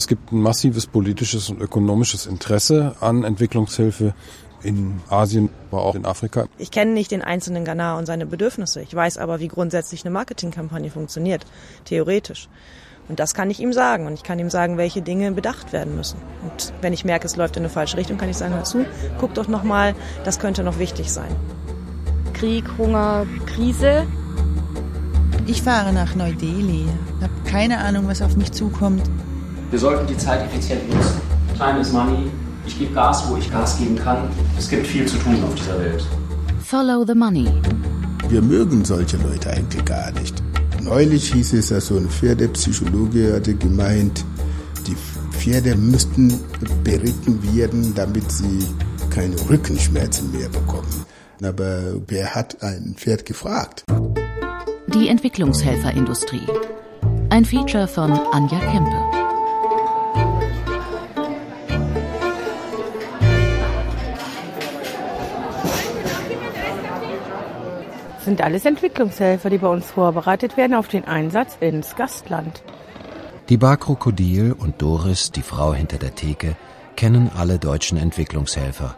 Es gibt ein massives politisches und ökonomisches Interesse an Entwicklungshilfe in Asien, aber auch in Afrika. Ich kenne nicht den einzelnen Ghana und seine Bedürfnisse. Ich weiß aber, wie grundsätzlich eine Marketingkampagne funktioniert, theoretisch. Und das kann ich ihm sagen. Und ich kann ihm sagen, welche Dinge bedacht werden müssen. Und wenn ich merke, es läuft in eine falsche Richtung, kann ich sagen, hör zu, guck doch nochmal, das könnte noch wichtig sein. Krieg, Hunger, Krise. Ich fahre nach Neu-Delhi, habe keine Ahnung, was auf mich zukommt. Wir sollten die Zeit effizient nutzen. Time is money. Ich gebe Gas, wo ich Gas geben kann. Es gibt viel zu tun auf dieser Welt. Follow the money. Wir mögen solche Leute eigentlich gar nicht. Neulich hieß es, dass so ein Pferdepsychologe hatte gemeint, die Pferde müssten beritten werden, damit sie keine Rückenschmerzen mehr bekommen. Aber wer hat ein Pferd gefragt? Die Entwicklungshelferindustrie. Ein Feature von Anja Kempe. Sind alles Entwicklungshelfer, die bei uns vorbereitet werden auf den Einsatz ins Gastland. Die Bar Krokodil und Doris, die Frau hinter der Theke, kennen alle deutschen Entwicklungshelfer.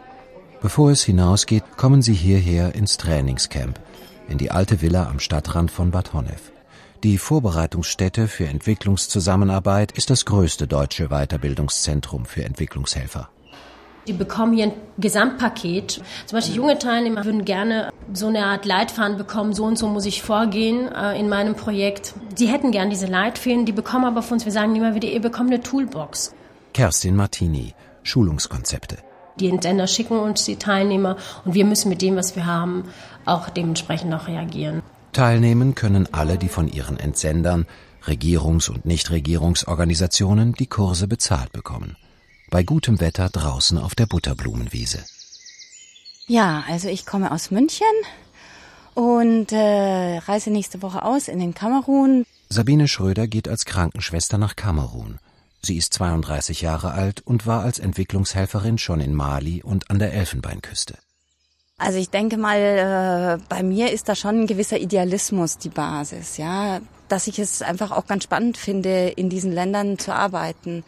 Bevor es hinausgeht, kommen sie hierher ins Trainingscamp, in die alte Villa am Stadtrand von Bad Honnef. Die Vorbereitungsstätte für Entwicklungszusammenarbeit ist das größte deutsche Weiterbildungszentrum für Entwicklungshelfer. Die bekommen hier ein Gesamtpaket. Zum Beispiel junge Teilnehmer würden gerne so eine Art Leitfaden bekommen, so und so muss ich vorgehen äh, in meinem Projekt. Die hätten gern diese Leitfäden, die bekommen aber von uns, wir sagen immer wieder, ihr bekommt eine Toolbox. Kerstin Martini, Schulungskonzepte. Die Entsender schicken uns die Teilnehmer und wir müssen mit dem, was wir haben, auch dementsprechend auch reagieren. Teilnehmen können alle, die von ihren Entsendern, Regierungs- und Nichtregierungsorganisationen die Kurse bezahlt bekommen bei gutem Wetter draußen auf der Butterblumenwiese. Ja, also ich komme aus München und äh, reise nächste Woche aus in den Kamerun. Sabine Schröder geht als Krankenschwester nach Kamerun. Sie ist 32 Jahre alt und war als Entwicklungshelferin schon in Mali und an der Elfenbeinküste. Also ich denke mal, äh, bei mir ist da schon ein gewisser Idealismus die Basis, ja, dass ich es einfach auch ganz spannend finde, in diesen Ländern zu arbeiten.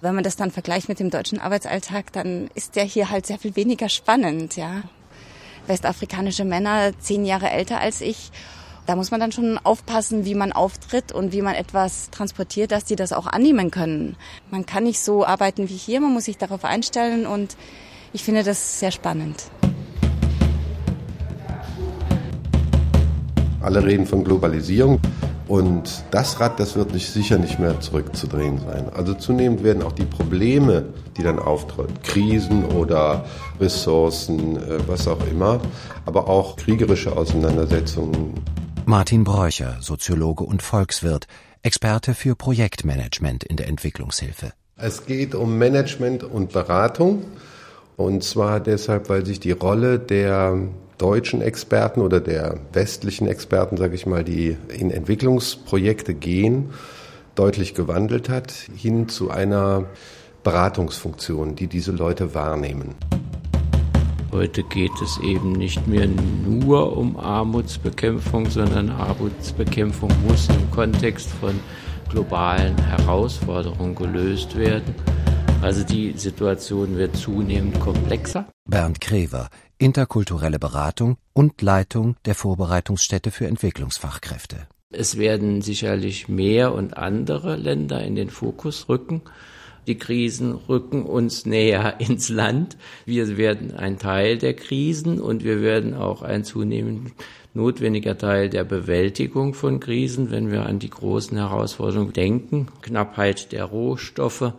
Wenn man das dann vergleicht mit dem deutschen Arbeitsalltag, dann ist der hier halt sehr viel weniger spannend, ja. Westafrikanische Männer, zehn Jahre älter als ich, da muss man dann schon aufpassen, wie man auftritt und wie man etwas transportiert, dass die das auch annehmen können. Man kann nicht so arbeiten wie hier, man muss sich darauf einstellen und ich finde das sehr spannend. Alle reden von Globalisierung. Und das Rad, das wird nicht, sicher nicht mehr zurückzudrehen sein. Also zunehmend werden auch die Probleme, die dann auftreten, Krisen oder Ressourcen, äh, was auch immer, aber auch kriegerische Auseinandersetzungen. Martin Bräucher, Soziologe und Volkswirt, Experte für Projektmanagement in der Entwicklungshilfe. Es geht um Management und Beratung. Und zwar deshalb, weil sich die Rolle der deutschen Experten oder der westlichen Experten, sage ich mal, die in Entwicklungsprojekte gehen, deutlich gewandelt hat, hin zu einer Beratungsfunktion, die diese Leute wahrnehmen. Heute geht es eben nicht mehr nur um Armutsbekämpfung, sondern Armutsbekämpfung muss im Kontext von globalen Herausforderungen gelöst werden. Also die Situation wird zunehmend komplexer. Bernd Krever, interkulturelle Beratung und Leitung der Vorbereitungsstätte für Entwicklungsfachkräfte. Es werden sicherlich mehr und andere Länder in den Fokus rücken. Die Krisen rücken uns näher ins Land. Wir werden ein Teil der Krisen und wir werden auch ein zunehmend notwendiger Teil der Bewältigung von Krisen, wenn wir an die großen Herausforderungen denken. Knappheit der Rohstoffe.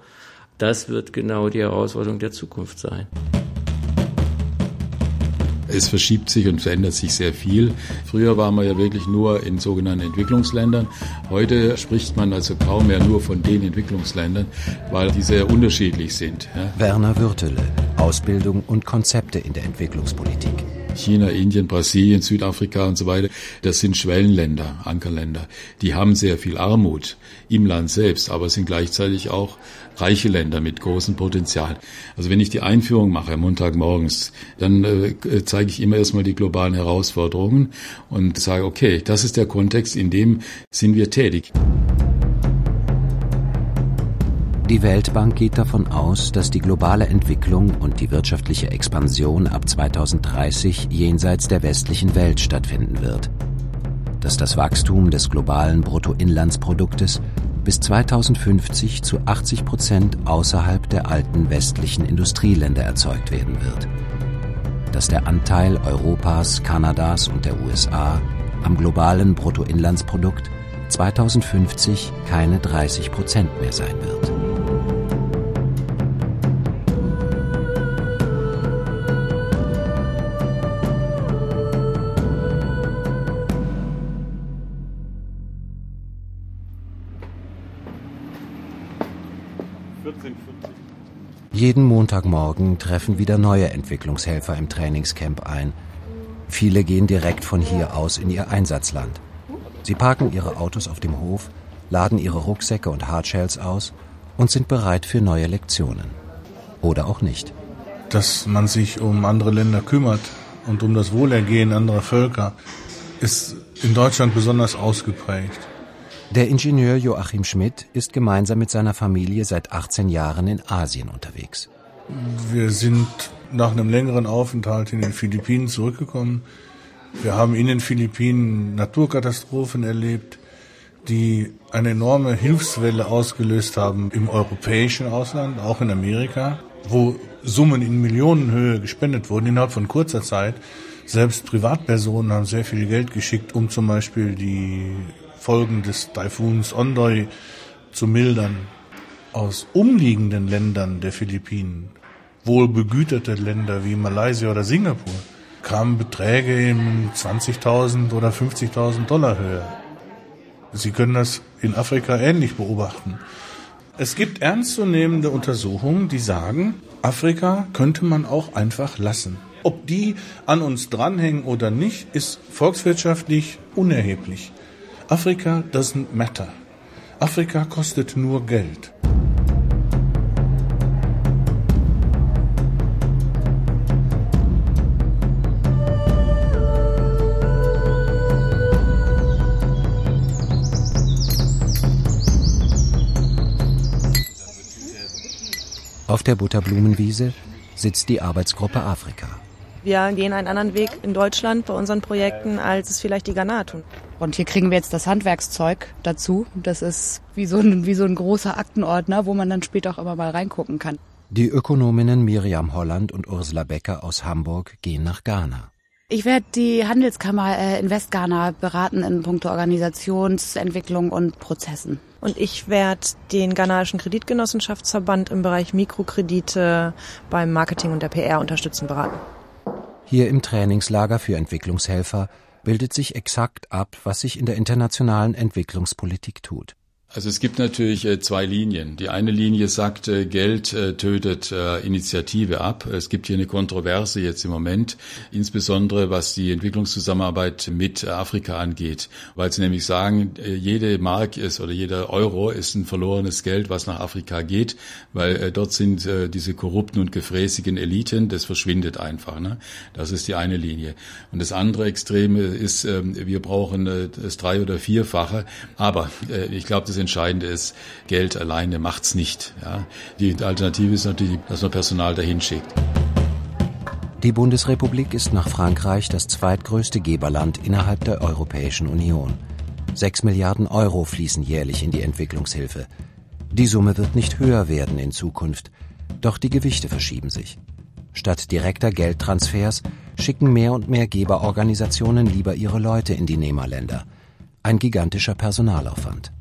Das wird genau die Herausforderung der Zukunft sein. Es verschiebt sich und verändert sich sehr viel. Früher war man ja wirklich nur in sogenannten Entwicklungsländern. Heute spricht man also kaum mehr nur von den Entwicklungsländern, weil die sehr unterschiedlich sind. Werner Würtele, Ausbildung und Konzepte in der Entwicklungspolitik. China, Indien, Brasilien, Südafrika und so weiter, das sind Schwellenländer, Ankerländer. Die haben sehr viel Armut im Land selbst, aber sind gleichzeitig auch reiche Länder mit großem Potenzial. Also wenn ich die Einführung mache, Montagmorgens, dann äh, zeige ich immer erstmal die globalen Herausforderungen und sage, okay, das ist der Kontext, in dem sind wir tätig. Die Weltbank geht davon aus, dass die globale Entwicklung und die wirtschaftliche Expansion ab 2030 jenseits der westlichen Welt stattfinden wird. Dass das Wachstum des globalen Bruttoinlandsproduktes bis 2050 zu 80 Prozent außerhalb der alten westlichen Industrieländer erzeugt werden wird. Dass der Anteil Europas, Kanadas und der USA am globalen Bruttoinlandsprodukt 2050 keine 30 Prozent mehr sein wird. Jeden Montagmorgen treffen wieder neue Entwicklungshelfer im Trainingscamp ein. Viele gehen direkt von hier aus in ihr Einsatzland. Sie parken ihre Autos auf dem Hof, laden ihre Rucksäcke und Hardshells aus und sind bereit für neue Lektionen. Oder auch nicht. Dass man sich um andere Länder kümmert und um das Wohlergehen anderer Völker, ist in Deutschland besonders ausgeprägt. Der Ingenieur Joachim Schmidt ist gemeinsam mit seiner Familie seit 18 Jahren in Asien unterwegs. Wir sind nach einem längeren Aufenthalt in den Philippinen zurückgekommen. Wir haben in den Philippinen Naturkatastrophen erlebt, die eine enorme Hilfswelle ausgelöst haben im europäischen Ausland, auch in Amerika, wo Summen in Millionenhöhe gespendet wurden innerhalb von kurzer Zeit. Selbst Privatpersonen haben sehr viel Geld geschickt, um zum Beispiel die Folgen des Taifuns Ondoi zu mildern. Aus umliegenden Ländern der Philippinen, wohlbegüterte Länder wie Malaysia oder Singapur, kamen Beträge in 20.000 oder 50.000 Dollar Höhe. Sie können das in Afrika ähnlich beobachten. Es gibt ernstzunehmende Untersuchungen, die sagen, Afrika könnte man auch einfach lassen. Ob die an uns dranhängen oder nicht, ist volkswirtschaftlich unerheblich. Afrika doesn't matter. Afrika kostet nur Geld. Auf der Butterblumenwiese sitzt die Arbeitsgruppe Afrika. Wir gehen einen anderen Weg in Deutschland bei unseren Projekten, als es vielleicht die Ghana tun. Und hier kriegen wir jetzt das Handwerkszeug dazu. Das ist wie so, ein, wie so ein großer Aktenordner, wo man dann später auch immer mal reingucken kann. Die Ökonominnen Miriam Holland und Ursula Becker aus Hamburg gehen nach Ghana. Ich werde die Handelskammer äh, in Westghana beraten in puncto Organisationsentwicklung und Prozessen. Und ich werde den ghanaischen Kreditgenossenschaftsverband im Bereich Mikrokredite beim Marketing und der PR unterstützen beraten. Hier im Trainingslager für Entwicklungshelfer bildet sich exakt ab, was sich in der internationalen Entwicklungspolitik tut. Also es gibt natürlich äh, zwei Linien. Die eine Linie sagt, äh, Geld äh, tötet Initiative ab. Es gibt hier eine Kontroverse jetzt im Moment, insbesondere was die Entwicklungszusammenarbeit mit Afrika angeht, weil sie nämlich sagen, jede Mark ist oder jeder Euro ist ein verlorenes Geld, was nach Afrika geht, weil dort sind diese korrupten und gefräßigen Eliten, das verschwindet einfach. Ne? Das ist die eine Linie. Und das andere Extreme ist, ähm, wir brauchen das drei- oder vierfache. Aber ich glaube, das Entscheidende ist, Geld alleine macht's nicht. Ja. Die Alternative ist natürlich, dass man Personal dahin schickt. Die Bundesrepublik ist nach Frankreich das zweitgrößte Geberland innerhalb der Europäischen Union. Sechs Milliarden Euro fließen jährlich in die Entwicklungshilfe. Die Summe wird nicht höher werden in Zukunft, doch die Gewichte verschieben sich. Statt direkter Geldtransfers schicken mehr und mehr Geberorganisationen lieber ihre Leute in die Nehmerländer. Ein gigantischer Personalaufwand.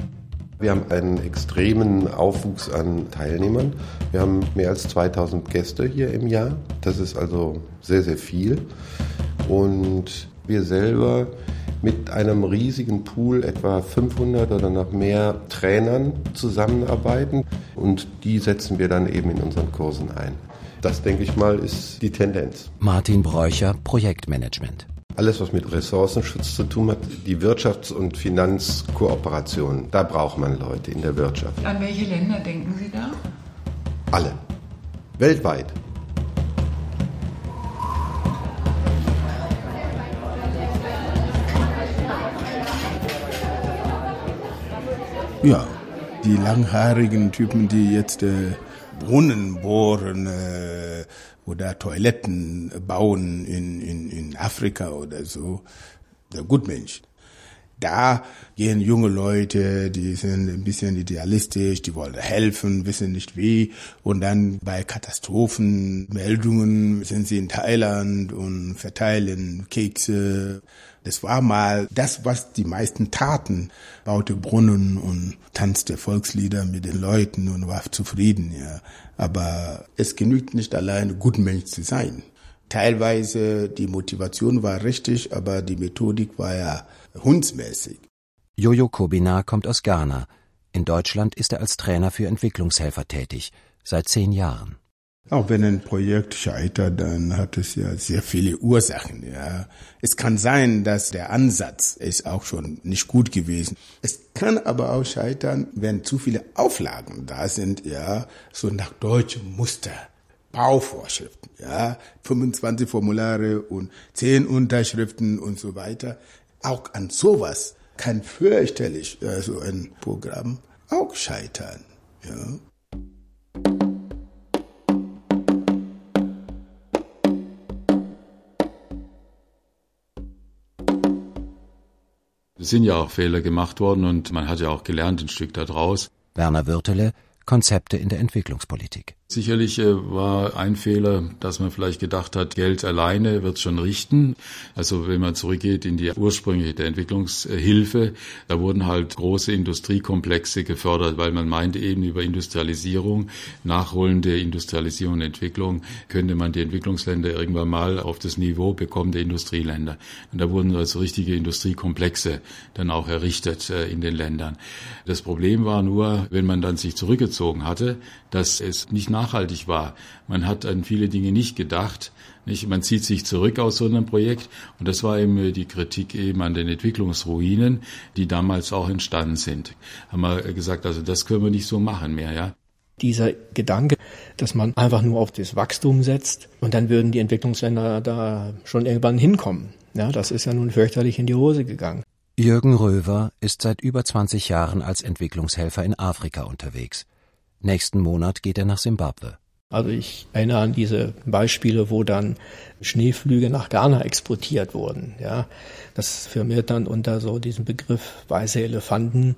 Wir haben einen extremen Aufwuchs an Teilnehmern. Wir haben mehr als 2000 Gäste hier im Jahr. Das ist also sehr, sehr viel. Und wir selber mit einem riesigen Pool, etwa 500 oder noch mehr Trainern zusammenarbeiten. Und die setzen wir dann eben in unseren Kursen ein. Das, denke ich mal, ist die Tendenz. Martin Bräucher, Projektmanagement alles, was mit Ressourcenschutz zu tun hat, die Wirtschafts- und Finanzkooperation, da braucht man Leute in der Wirtschaft. An welche Länder denken Sie da? Alle. Weltweit. Ja, Die langhaarigen Typen, die jetzt äh, Brunnen bohren äh, oder Toiletten bauen in, in, in Afrika oder so, der Gutmensch. Da gehen junge Leute, die sind ein bisschen idealistisch, die wollen helfen, wissen nicht wie. Und dann bei Katastrophenmeldungen sind sie in Thailand und verteilen Kekse. Das war mal das, was die meisten taten. Baute Brunnen und tanzte Volkslieder mit den Leuten und war zufrieden, ja. Aber es genügt nicht allein, Gutmensch zu sein. Teilweise die Motivation war richtig, aber die Methodik war ja hundsmäßig. Jojo Kobina kommt aus Ghana. In Deutschland ist er als Trainer für Entwicklungshelfer tätig, seit zehn Jahren. Auch wenn ein Projekt scheitert, dann hat es ja sehr viele Ursachen. Ja, es kann sein, dass der Ansatz ist auch schon nicht gut gewesen. Es kann aber auch scheitern, wenn zu viele Auflagen da sind. Ja, so nach deutschem Muster. Bauvorschriften, ja, 25 Formulare und 10 Unterschriften und so weiter. Auch an sowas kann fürchterlich äh, so ein Programm auch scheitern. Ja. Es sind ja auch Fehler gemacht worden und man hat ja auch gelernt ein Stück daraus. Werner Würtele, Konzepte in der Entwicklungspolitik. Sicherlich äh, war ein Fehler, dass man vielleicht gedacht hat, Geld alleine wird schon richten. Also wenn man zurückgeht in die ursprüngliche der Entwicklungshilfe, da wurden halt große Industriekomplexe gefördert, weil man meinte eben über Industrialisierung, nachholende Industrialisierung und Entwicklung könnte man die Entwicklungsländer irgendwann mal auf das Niveau bekommen der Industrieländer. Und da wurden also richtige Industriekomplexe dann auch errichtet äh, in den Ländern. Das Problem war nur, wenn man dann sich zurückgezogen hatte, dass es nicht nachhaltig war. Man hat an viele Dinge nicht gedacht. Nicht? Man zieht sich zurück aus so einem Projekt. Und das war eben die Kritik eben an den Entwicklungsruinen, die damals auch entstanden sind. Haben wir gesagt, also das können wir nicht so machen mehr, ja. Dieser Gedanke, dass man einfach nur auf das Wachstum setzt und dann würden die Entwicklungsländer da schon irgendwann hinkommen. Ja, das ist ja nun fürchterlich in die Hose gegangen. Jürgen Röver ist seit über 20 Jahren als Entwicklungshelfer in Afrika unterwegs. Nächsten Monat geht er nach Simbabwe. Also ich erinnere an diese Beispiele, wo dann Schneeflüge nach Ghana exportiert wurden. Ja, das firmiert dann unter so diesem Begriff weiße Elefanten.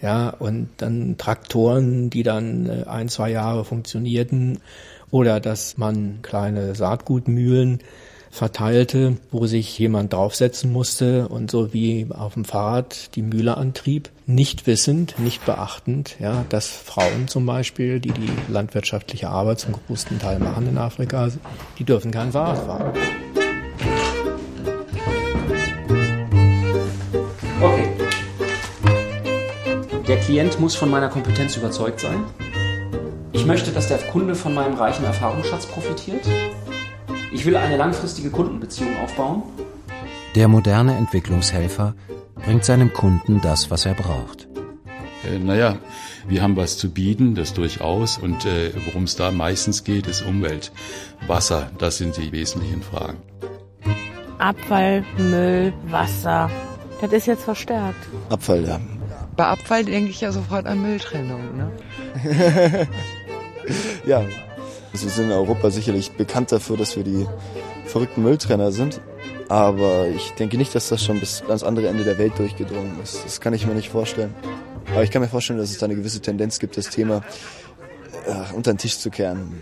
Ja, und dann Traktoren, die dann äh, ein, zwei Jahre funktionierten. Oder dass man kleine Saatgutmühlen verteilte, wo sich jemand draufsetzen musste und so wie auf dem Fahrrad die Mühle antrieb, nicht wissend, nicht beachtend, ja, dass Frauen zum Beispiel, die die landwirtschaftliche Arbeit zum größten Teil machen in Afrika, die dürfen kein Fahrrad fahren. Okay. Der Klient muss von meiner Kompetenz überzeugt sein. Ich möchte, dass der Kunde von meinem reichen Erfahrungsschatz profitiert. Ich will eine langfristige Kundenbeziehung aufbauen. Der moderne Entwicklungshelfer bringt seinem Kunden das, was er braucht. Äh, naja, wir haben was zu bieten, das durchaus. Und äh, worum es da meistens geht, ist Umwelt, Wasser. Das sind die wesentlichen Fragen. Abfall, Müll, Wasser. Das ist jetzt verstärkt. Abfall, ja. Bei Abfall denke ich ja sofort an Mülltrennung. Ne? ja, wir sind in Europa sicherlich bekannt dafür, dass wir die verrückten Mülltrenner sind. Aber ich denke nicht, dass das schon bis ans andere Ende der Welt durchgedrungen ist. Das kann ich mir nicht vorstellen. Aber ich kann mir vorstellen, dass es da eine gewisse Tendenz gibt, das Thema äh, unter den Tisch zu kehren.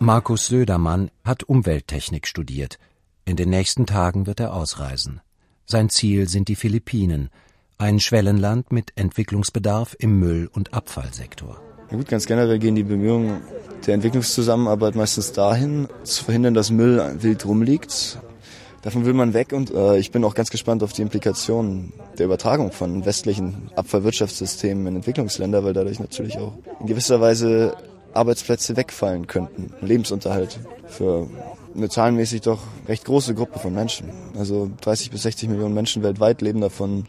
Markus Södermann hat Umwelttechnik studiert. In den nächsten Tagen wird er ausreisen. Sein Ziel sind die Philippinen, ein Schwellenland mit Entwicklungsbedarf im Müll- und Abfallsektor. Ja gut, ganz generell gehen die Bemühungen der Entwicklungszusammenarbeit meistens dahin, zu verhindern, dass Müll wild rumliegt. Davon will man weg und äh, ich bin auch ganz gespannt auf die Implikationen der Übertragung von westlichen Abfallwirtschaftssystemen in Entwicklungsländer, weil dadurch natürlich auch in gewisser Weise Arbeitsplätze wegfallen könnten, Lebensunterhalt für eine zahlenmäßig doch recht große Gruppe von Menschen. Also 30 bis 60 Millionen Menschen weltweit leben davon,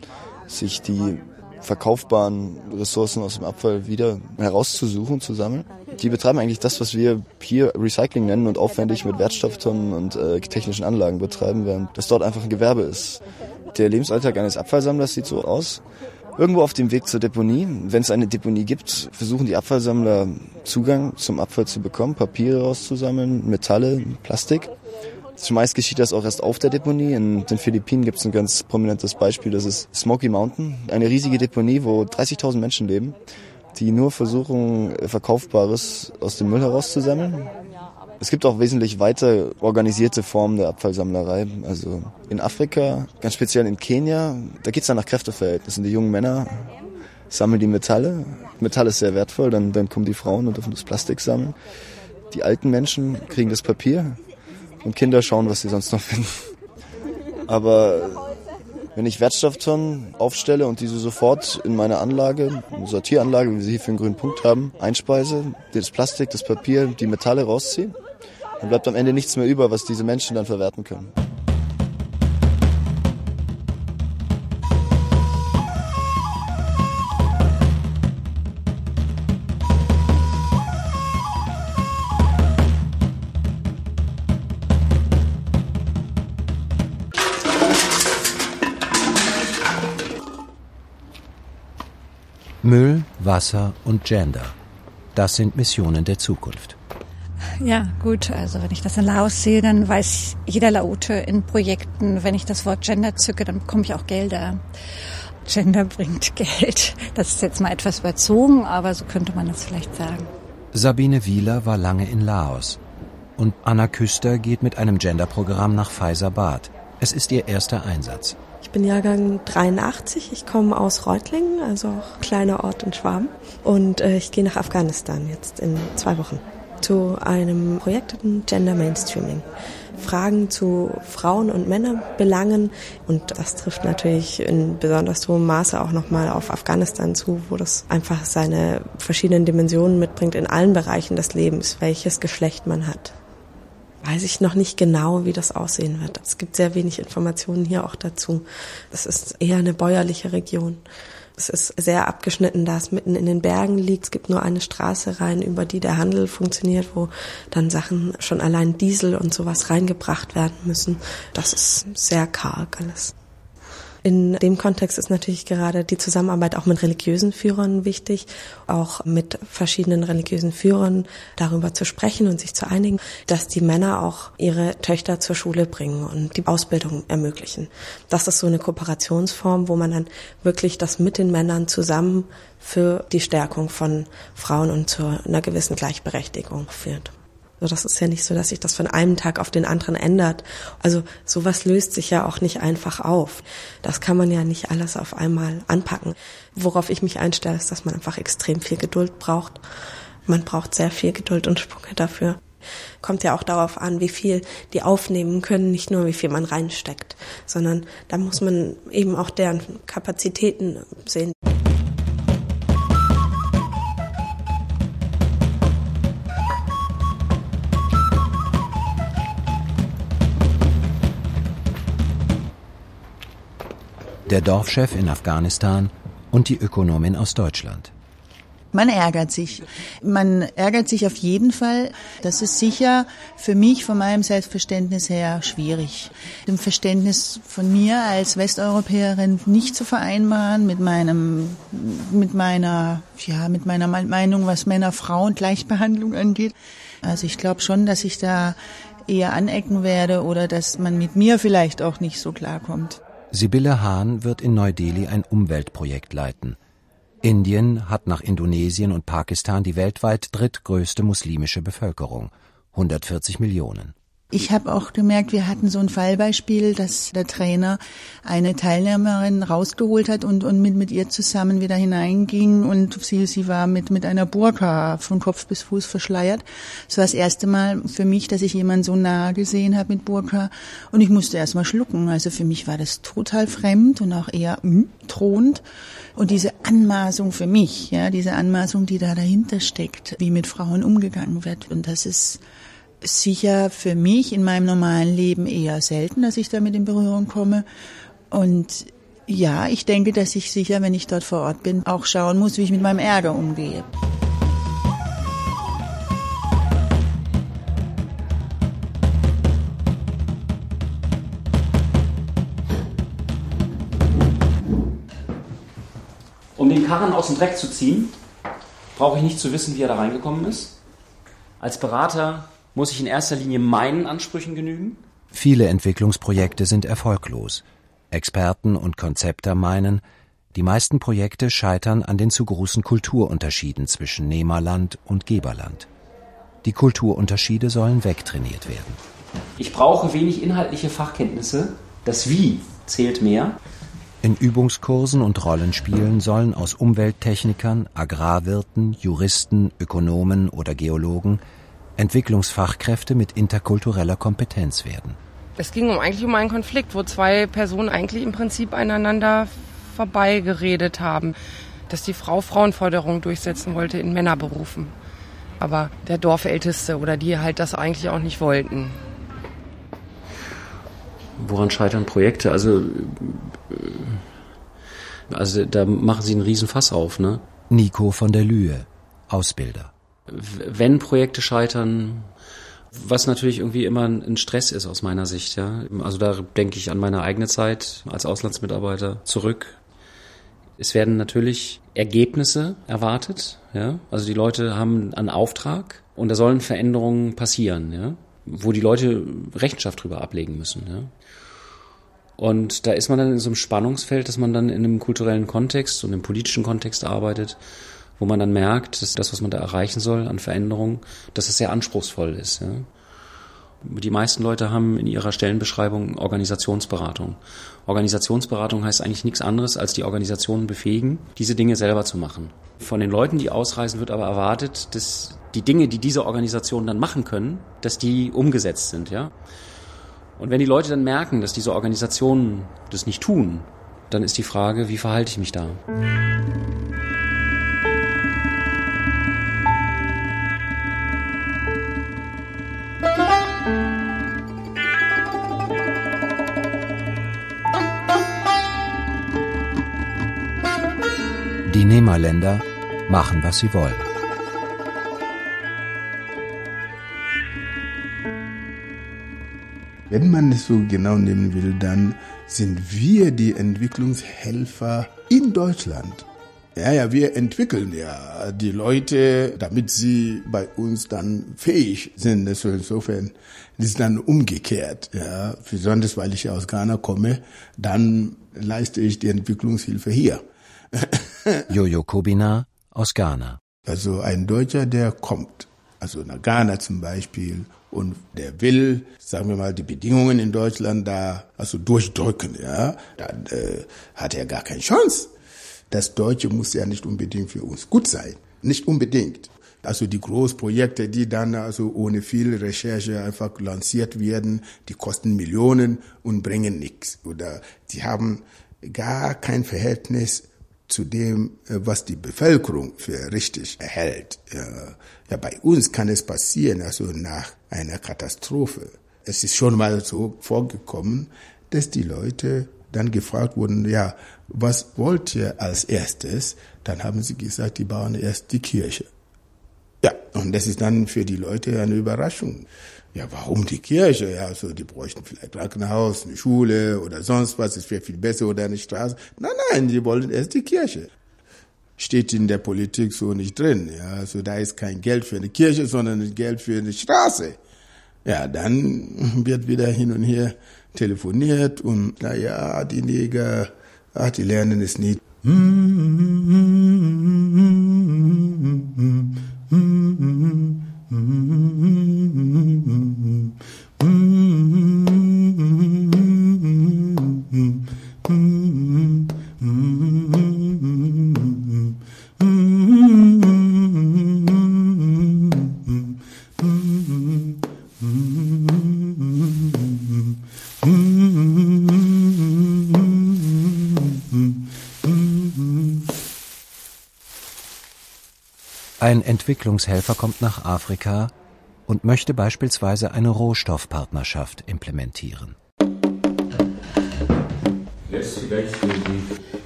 sich die verkaufbaren Ressourcen aus dem Abfall wieder herauszusuchen, zu sammeln. Die betreiben eigentlich das, was wir hier Recycling nennen und aufwendig mit Wertstofftonnen und äh, technischen Anlagen betreiben, während das dort einfach ein Gewerbe ist. Der Lebensalltag eines Abfallsammlers sieht so aus. Irgendwo auf dem Weg zur Deponie, wenn es eine Deponie gibt, versuchen die Abfallsammler Zugang zum Abfall zu bekommen, Papiere rauszusammeln, Metalle, Plastik. Zumeist geschieht das auch erst auf der Deponie. In den Philippinen gibt es ein ganz prominentes Beispiel, das ist Smoky Mountain, eine riesige Deponie, wo 30.000 Menschen leben, die nur versuchen, Verkaufbares aus dem Müll herauszusammeln. Es gibt auch wesentlich weiter organisierte Formen der Abfallsammlerei. Also in Afrika, ganz speziell in Kenia, da geht es dann nach Kräfteverhältnissen. Die jungen Männer sammeln die Metalle. Metall ist sehr wertvoll, dann, dann kommen die Frauen und dürfen das Plastik sammeln. Die alten Menschen kriegen das Papier und Kinder schauen, was sie sonst noch finden. Aber wenn ich Wertstofftonnen aufstelle und diese sofort in meine Anlage, eine Sortieranlage, wie wir sie hier für einen grünen Punkt haben, einspeise, das Plastik, das Papier, die Metalle rausziehe, dann bleibt am Ende nichts mehr über, was diese Menschen dann verwerten können. Wasser und Gender. Das sind Missionen der Zukunft. Ja, gut. Also wenn ich das in Laos sehe, dann weiß jeder Laute in Projekten, wenn ich das Wort Gender zücke, dann bekomme ich auch Gelder. Gender bringt Geld. Das ist jetzt mal etwas überzogen, aber so könnte man das vielleicht sagen. Sabine Wieler war lange in Laos. Und Anna Küster geht mit einem Genderprogramm nach Faisabad. Es ist ihr erster Einsatz. Ich bin Jahrgang 83. Ich komme aus Reutlingen, also auch kleiner Ort in Schwaben. Und äh, ich gehe nach Afghanistan jetzt in zwei Wochen zu einem Projekt Gender Mainstreaming. Fragen zu Frauen- und Männerbelangen. Und das trifft natürlich in besonders hohem Maße auch nochmal auf Afghanistan zu, wo das einfach seine verschiedenen Dimensionen mitbringt in allen Bereichen des Lebens, welches Geschlecht man hat weiß ich noch nicht genau, wie das aussehen wird. Es gibt sehr wenig Informationen hier auch dazu. Es ist eher eine bäuerliche Region. Es ist sehr abgeschnitten, da es mitten in den Bergen liegt. Es gibt nur eine Straße rein, über die der Handel funktioniert, wo dann Sachen schon allein Diesel und sowas reingebracht werden müssen. Das ist sehr karg alles. In dem Kontext ist natürlich gerade die Zusammenarbeit auch mit religiösen Führern wichtig, auch mit verschiedenen religiösen Führern darüber zu sprechen und sich zu einigen, dass die Männer auch ihre Töchter zur Schule bringen und die Ausbildung ermöglichen. Das ist so eine Kooperationsform, wo man dann wirklich das mit den Männern zusammen für die Stärkung von Frauen und zu einer gewissen Gleichberechtigung führt. Also das ist ja nicht so, dass sich das von einem Tag auf den anderen ändert. Also sowas löst sich ja auch nicht einfach auf. Das kann man ja nicht alles auf einmal anpacken. Worauf ich mich einstelle, ist, dass man einfach extrem viel Geduld braucht. Man braucht sehr viel Geduld und Sprünge dafür. Kommt ja auch darauf an, wie viel die aufnehmen können, nicht nur wie viel man reinsteckt, sondern da muss man eben auch deren Kapazitäten sehen. Der Dorfchef in Afghanistan und die Ökonomin aus Deutschland. Man ärgert sich. Man ärgert sich auf jeden Fall. Das ist sicher für mich von meinem Selbstverständnis her schwierig. Dem Verständnis von mir als Westeuropäerin nicht zu vereinbaren mit meinem, mit meiner, ja, mit meiner Meinung, was Männer-Frauen-Gleichbehandlung angeht. Also ich glaube schon, dass ich da eher anecken werde oder dass man mit mir vielleicht auch nicht so klarkommt. Sibylle Hahn wird in Neu-Delhi ein Umweltprojekt leiten. Indien hat nach Indonesien und Pakistan die weltweit drittgrößte muslimische Bevölkerung, 140 Millionen. Ich habe auch gemerkt, wir hatten so ein Fallbeispiel, dass der Trainer eine Teilnehmerin rausgeholt hat und, und mit, mit ihr zusammen wieder hineinging und sie, sie war mit, mit einer Burka von Kopf bis Fuß verschleiert. Es war das erste Mal für mich, dass ich jemanden so nah gesehen habe mit Burka und ich musste erst mal schlucken. Also für mich war das total fremd und auch eher hm, drohend. Und diese Anmaßung für mich, ja, diese Anmaßung, die da dahinter steckt, wie mit Frauen umgegangen wird. Und das ist sicher für mich in meinem normalen Leben eher selten, dass ich damit in Berührung komme. Und ja, ich denke, dass ich sicher, wenn ich dort vor Ort bin, auch schauen muss, wie ich mit meinem Ärger umgehe. Um den Karren aus dem Dreck zu ziehen, brauche ich nicht zu wissen, wie er da reingekommen ist. Als Berater muss ich in erster Linie meinen Ansprüchen genügen. Viele Entwicklungsprojekte sind erfolglos. Experten und Konzepter meinen, die meisten Projekte scheitern an den zu großen Kulturunterschieden zwischen Nehmerland und Geberland. Die Kulturunterschiede sollen wegtrainiert werden. Ich brauche wenig inhaltliche Fachkenntnisse. Das Wie zählt mehr. In Übungskursen und Rollenspielen sollen aus Umwelttechnikern, Agrarwirten, Juristen, Ökonomen oder Geologen Entwicklungsfachkräfte mit interkultureller Kompetenz werden. Es ging um eigentlich um einen Konflikt, wo zwei Personen eigentlich im Prinzip einander vorbeigeredet haben, dass die Frau Frauenforderungen durchsetzen wollte in Männerberufen. Aber der Dorfälteste oder die halt das eigentlich auch nicht wollten. Woran scheitern Projekte? Also, also da machen sie einen Riesenfass auf, ne? Nico von der Lühe, Ausbilder. Wenn Projekte scheitern, was natürlich irgendwie immer ein Stress ist aus meiner Sicht, ja. Also da denke ich an meine eigene Zeit als Auslandsmitarbeiter zurück. Es werden natürlich Ergebnisse erwartet, ja. Also die Leute haben einen Auftrag und da sollen Veränderungen passieren, ja. Wo die Leute Rechenschaft drüber ablegen müssen, ja. Und da ist man dann in so einem Spannungsfeld, dass man dann in einem kulturellen Kontext und im politischen Kontext arbeitet, wo man dann merkt, dass das, was man da erreichen soll an Veränderungen, dass es sehr anspruchsvoll ist. Ja. Die meisten Leute haben in ihrer Stellenbeschreibung Organisationsberatung. Organisationsberatung heißt eigentlich nichts anderes, als die Organisationen befähigen, diese Dinge selber zu machen. Von den Leuten, die ausreisen, wird aber erwartet, dass die Dinge, die diese Organisationen dann machen können, dass die umgesetzt sind, ja. Und wenn die Leute dann merken, dass diese Organisationen das nicht tun, dann ist die Frage, wie verhalte ich mich da? Die Nehmerländer machen, was sie wollen. Wenn man es so genau nehmen will, dann sind wir die Entwicklungshelfer in Deutschland. Ja, ja, wir entwickeln ja die Leute, damit sie bei uns dann fähig sind. Also insofern ist es dann umgekehrt. Ja, besonders weil ich aus Ghana komme, dann leiste ich die Entwicklungshilfe hier. Jojo Kobina aus Ghana. Also ein Deutscher, der kommt, also nach Ghana zum Beispiel, und der will, sagen wir mal, die Bedingungen in Deutschland da also durchdrücken, ja, dann äh, hat er gar keine Chance. Das Deutsche muss ja nicht unbedingt für uns gut sein, nicht unbedingt. Also die Großprojekte, die dann also ohne viel Recherche einfach lanciert werden, die kosten Millionen und bringen nichts. Oder die haben gar kein Verhältnis zu dem, was die Bevölkerung für richtig erhält. Ja, bei uns kann es passieren, also nach einer Katastrophe. Es ist schon mal so vorgekommen, dass die Leute dann gefragt wurden, ja, was wollt ihr als erstes? Dann haben sie gesagt, die bauen erst die Kirche. Ja, und das ist dann für die Leute eine Überraschung. Ja, warum die Kirche? Ja, also die bräuchten vielleicht ein Krankenhaus, eine Schule oder sonst was, es wäre viel besser oder eine Straße. Nein, nein, die wollen erst die Kirche. Steht in der Politik so nicht drin. Ja, also da ist kein Geld für eine Kirche, sondern Geld für eine Straße. Ja, dann wird wieder hin und her telefoniert und na ja, die Neger, ach, die lernen es nicht. Mm-hmm. Ein Entwicklungshelfer kommt nach Afrika und möchte beispielsweise eine Rohstoffpartnerschaft implementieren.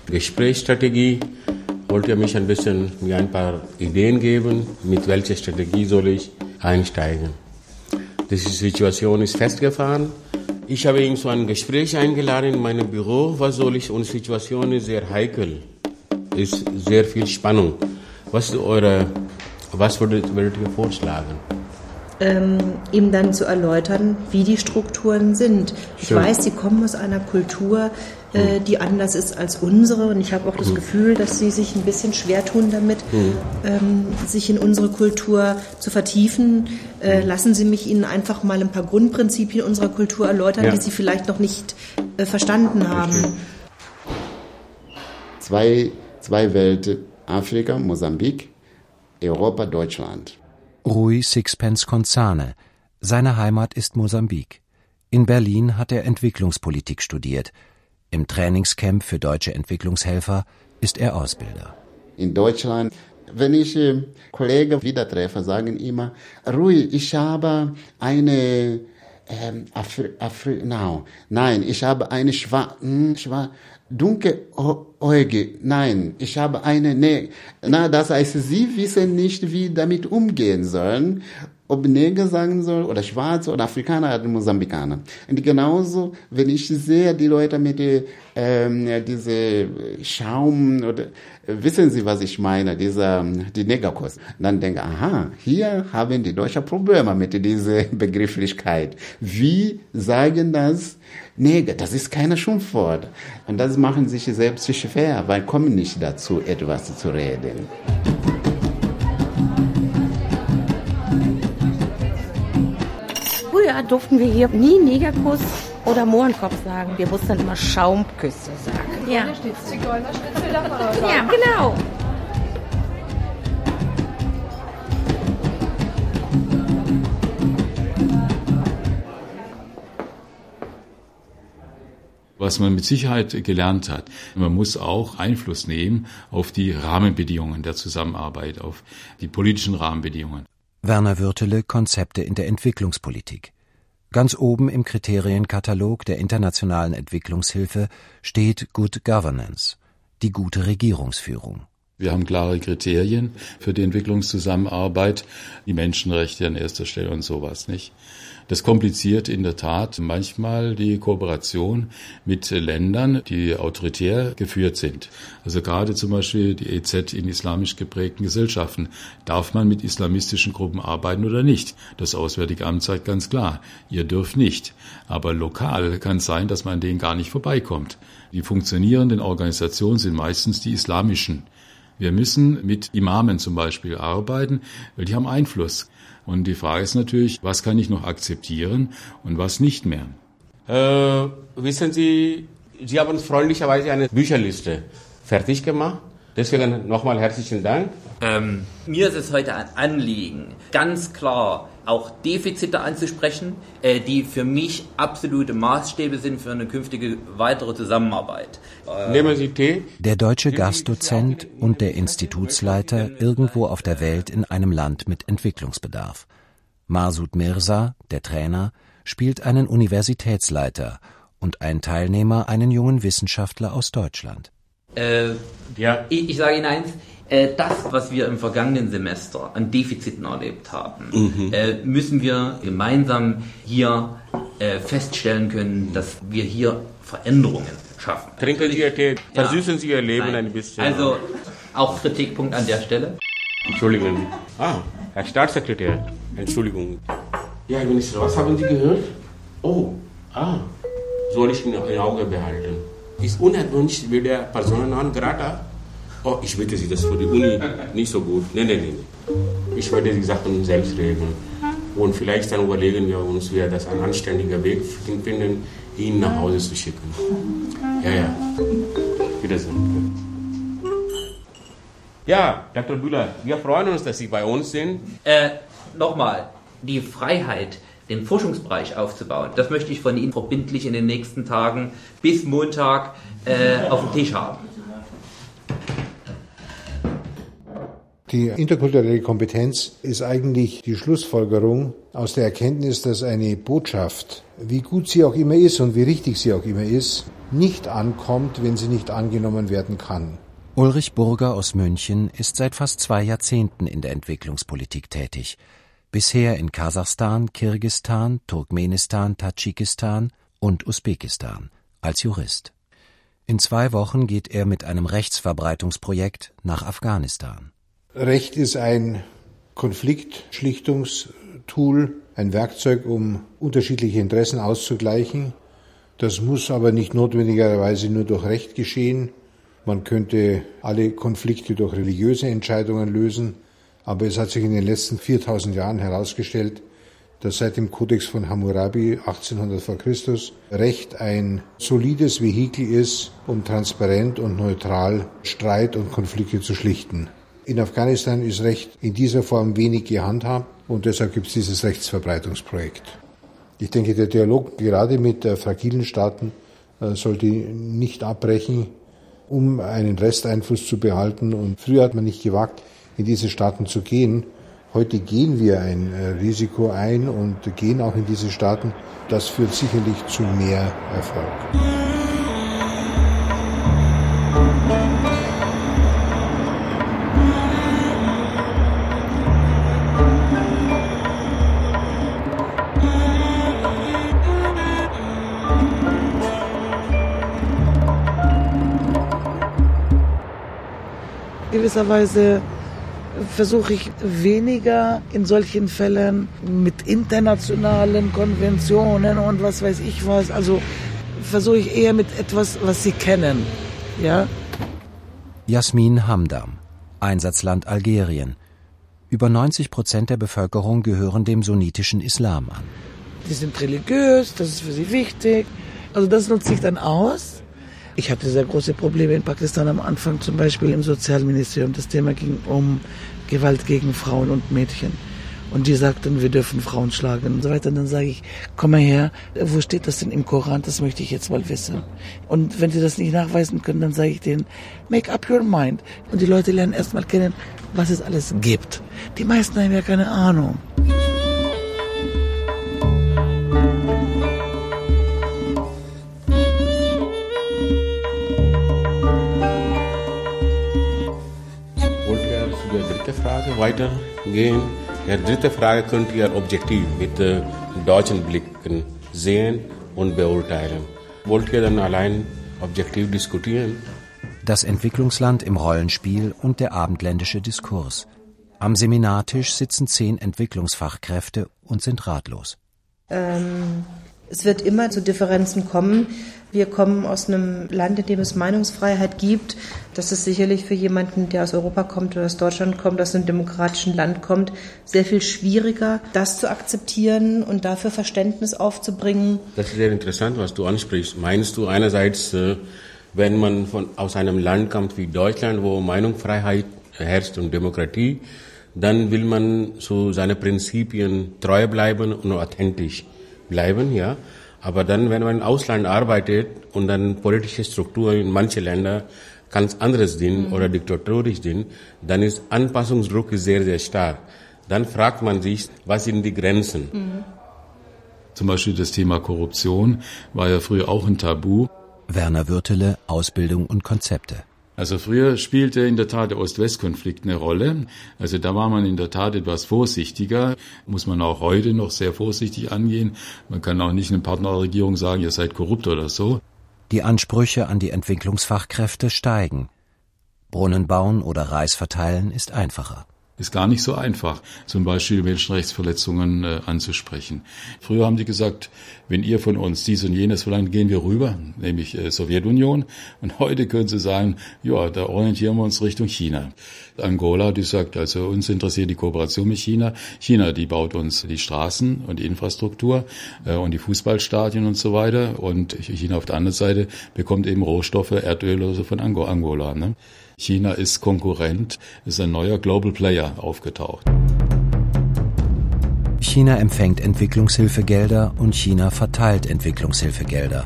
Gesprächsstrategie wollt ihr mich ein bisschen mir ein paar Ideen geben, mit welcher Strategie soll ich einsteigen. Die Situation ist festgefahren. Ich habe ihn zu einem Gespräch eingeladen in meinem Büro. Was soll ich? Und die Situation ist sehr heikel. ist sehr viel Spannung. Was ist eure, was würdet, würdet ihr vorschlagen? ähm, ihm dann zu erläutern, wie die Strukturen sind. Ich Schön. weiß, Sie kommen aus einer Kultur, äh, die anders ist als unsere und ich habe auch das Mhm. Gefühl, dass Sie sich ein bisschen schwer tun damit, Mhm. ähm, sich in unsere Kultur zu vertiefen. Äh, lassen Sie mich Ihnen einfach mal ein paar Grundprinzipien unserer Kultur erläutern, Ja. die Sie vielleicht noch nicht äh, verstanden haben. Zwei, zwei Welten, Afrika, Mosambik, Europa, Deutschland. Rui Sixpence Konzane. Seine Heimat ist Mosambik. In Berlin hat er Entwicklungspolitik studiert. Im Trainingscamp für deutsche Entwicklungshelfer ist er Ausbilder. In Deutschland, wenn ich äh, Kollegen wieder treffe, sagen immer, Rui, ich habe eine ähm, Afri, Afri, no, nein, ich habe eine schwa, hm, schwa, dunkeläugige, nein, ich habe eine, ne, na, das heißt, sie wissen nicht, wie damit umgehen sollen, ob Neger sagen soll oder Schwarze oder Afrikaner oder Mosambikaner. Und genauso, wenn ich sehe, die Leute mit äh, ähm, diese Schaum oder wissen Sie, was ich meine, dieser die Negerkost, dann denke aha, hier haben die Deutschen Probleme mit dieser Begrifflichkeit. Wie sagen das Neger? Das ist keine Schimpfwort. Und das machen sich selbst schwer, weil kommen nicht dazu, etwas zu reden. Früher durften wir hier nie Negerkuss oder Mohrenkopf sagen. Wir mussten immer Schaumküsse sagen. Ja, ja genau. Was man mit Sicherheit gelernt hat, man muss auch Einfluss nehmen auf die Rahmenbedingungen der Zusammenarbeit, auf die politischen Rahmenbedingungen. Werner Würtele Konzepte in der Entwicklungspolitik. Ganz oben im Kriterienkatalog der internationalen Entwicklungshilfe steht Good Governance, die gute Regierungsführung. Wir haben klare Kriterien für die Entwicklungszusammenarbeit, die Menschenrechte an erster Stelle und sowas, nicht? Das kompliziert in der Tat manchmal die Kooperation mit Ländern, die autoritär geführt sind. Also gerade zum Beispiel die EZ in islamisch geprägten Gesellschaften. Darf man mit islamistischen Gruppen arbeiten oder nicht? Das Auswärtige Amt sagt ganz klar, ihr dürft nicht. Aber lokal kann es sein, dass man an denen gar nicht vorbeikommt. Die funktionierenden Organisationen sind meistens die islamischen. Wir müssen mit Imamen zum Beispiel arbeiten, weil die haben Einfluss. Und die Frage ist natürlich, was kann ich noch akzeptieren und was nicht mehr? Äh, wissen Sie, Sie haben freundlicherweise eine Bücherliste fertig gemacht. Deswegen nochmal herzlichen Dank. Ähm, mir ist es heute ein Anliegen, ganz klar auch Defizite anzusprechen, äh, die für mich absolute Maßstäbe sind für eine künftige weitere Zusammenarbeit. Äh, Nehmen Sie Tee. Der deutsche Gastdozent und der Institutsleiter irgendwo auf der Welt in einem Land mit Entwicklungsbedarf. Masud Mirza, der Trainer, spielt einen Universitätsleiter und ein Teilnehmer einen jungen Wissenschaftler aus Deutschland. Äh, ja. ich, ich sage Ihnen eins, äh, das, was wir im vergangenen Semester an Defiziten erlebt haben, Mhm. äh, müssen wir gemeinsam hier äh, feststellen können, dass wir hier Veränderungen schaffen. Trinken Sie Ihr Tee. Ja. Versüßen Sie Ihr Leben Nein. ein bisschen. Also auch Kritikpunkt an der Stelle. Entschuldigung. Ah, Herr Staatssekretär. Entschuldigung. Ja, Herr Minister, was haben Sie gehört? Oh, ah, soll ich ihn im Auge behalten? Ist unerwünscht wie der Persona non grata? Oh, ich bitte Sie, das ist für die Uni nicht so gut. Nein, nein, nein. Ich werde die Sachen selbst regeln. Und vielleicht dann überlegen wir uns, wie wir das ein anständiger Weg finden, ihn nach Hause zu schicken. Ja, ja. Wiedersehen. Ja, Dr. Bühler, wir freuen uns, dass Sie bei uns sind. Äh, nochmal, die Freiheit, den Forschungsbereich aufzubauen, das möchte ich von Ihnen verbindlich in den nächsten Tagen bis Montag äh, auf dem Tisch haben. Die interkulturelle Kompetenz ist eigentlich die Schlussfolgerung aus der Erkenntnis, dass eine Botschaft, wie gut sie auch immer ist und wie richtig sie auch immer ist, nicht ankommt, wenn sie nicht angenommen werden kann. Ulrich Burger aus München ist seit fast zwei Jahrzehnten in der Entwicklungspolitik tätig. Bisher in Kasachstan, Kirgistan, Turkmenistan, Tadschikistan und Usbekistan als Jurist. In zwei Wochen geht er mit einem Rechtsverbreitungsprojekt nach Afghanistan. Recht ist ein Konfliktschlichtungstool, ein Werkzeug, um unterschiedliche Interessen auszugleichen. Das muss aber nicht notwendigerweise nur durch Recht geschehen. Man könnte alle Konflikte durch religiöse Entscheidungen lösen. Aber es hat sich in den letzten 4000 Jahren herausgestellt, dass seit dem Kodex von Hammurabi 1800 vor Christus Recht ein solides Vehikel ist, um transparent und neutral Streit und Konflikte zu schlichten. In Afghanistan ist Recht in dieser Form wenig gehandhabt und deshalb gibt es dieses Rechtsverbreitungsprojekt. Ich denke, der Dialog gerade mit äh, fragilen Staaten äh, sollte nicht abbrechen, um einen Resteinfluss zu behalten. Und früher hat man nicht gewagt, in diese Staaten zu gehen. Heute gehen wir ein äh, Risiko ein und gehen auch in diese Staaten. Das führt sicherlich zu mehr Erfolg. gewisserweise versuche ich weniger in solchen Fällen mit internationalen Konventionen und was weiß ich was. Also versuche ich eher mit etwas, was sie kennen. Ja? Jasmin Hamdam, Einsatzland Algerien. Über 90 Prozent der Bevölkerung gehören dem sunnitischen Islam an. Die sind religiös, das ist für sie wichtig. Also das nutze ich dann aus ich hatte sehr große Probleme in Pakistan am Anfang, zum Beispiel im Sozialministerium. Das Thema ging um Gewalt gegen Frauen und Mädchen. Und die sagten, wir dürfen Frauen schlagen und so weiter. Und dann sage ich, komm mal her, wo steht das denn im Koran? Das möchte ich jetzt mal wissen. Und wenn sie das nicht nachweisen können, dann sage ich denen, make up your mind. Und die Leute lernen erstmal kennen, was es alles gibt. Die meisten haben ja keine Ahnung. Frage weitergehen. Die dritte Frage könnt ihr objektiv mit äh, deutschen Blicken sehen und beurteilen. Wollt ihr dann allein objektiv diskutieren? Das Entwicklungsland im Rollenspiel und der abendländische Diskurs. Am Seminartisch sitzen zehn Entwicklungsfachkräfte und sind ratlos. Ähm, es wird immer zu Differenzen kommen. Wir kommen aus einem Land, in dem es Meinungsfreiheit gibt. Das ist sicherlich für jemanden, der aus Europa kommt oder aus Deutschland kommt, aus einem demokratischen Land kommt, sehr viel schwieriger, das zu akzeptieren und dafür Verständnis aufzubringen. Das ist sehr interessant, was du ansprichst. Meinst du einerseits, äh, wenn man von, aus einem Land kommt wie Deutschland, wo Meinungsfreiheit herrscht und Demokratie, dann will man zu seinen Prinzipien treu bleiben und authentisch bleiben, ja. Aber dann, wenn man im Ausland arbeitet und dann politische Strukturen in manchen Ländern ganz anderes sind mhm. oder diktatorisch sind, dann ist Anpassungsdruck sehr, sehr stark. Dann fragt man sich, was sind die Grenzen? Mhm. Zum Beispiel das Thema Korruption war ja früher auch ein Tabu. Werner Würtele, Ausbildung und Konzepte. Also früher spielte in der Tat der Ost-West-Konflikt eine Rolle. Also da war man in der Tat etwas vorsichtiger. Muss man auch heute noch sehr vorsichtig angehen. Man kann auch nicht einem Partner der Regierung sagen, ihr seid korrupt oder so. Die Ansprüche an die Entwicklungsfachkräfte steigen. Brunnen bauen oder Reis verteilen ist einfacher ist gar nicht so einfach, zum Beispiel Menschenrechtsverletzungen äh, anzusprechen. Früher haben die gesagt, wenn ihr von uns dies und jenes verlangt, gehen wir rüber, nämlich äh, Sowjetunion. Und heute können sie sagen, ja, da orientieren wir uns Richtung China. Angola, die sagt, also uns interessiert die Kooperation mit China. China, die baut uns die Straßen und die Infrastruktur äh, und die Fußballstadien und so weiter. Und China auf der anderen Seite bekommt eben Rohstoffe, Erdöl oder so von Angola. Ne? China ist Konkurrent, ist ein neuer Global Player aufgetaucht. China empfängt Entwicklungshilfegelder und China verteilt Entwicklungshilfegelder.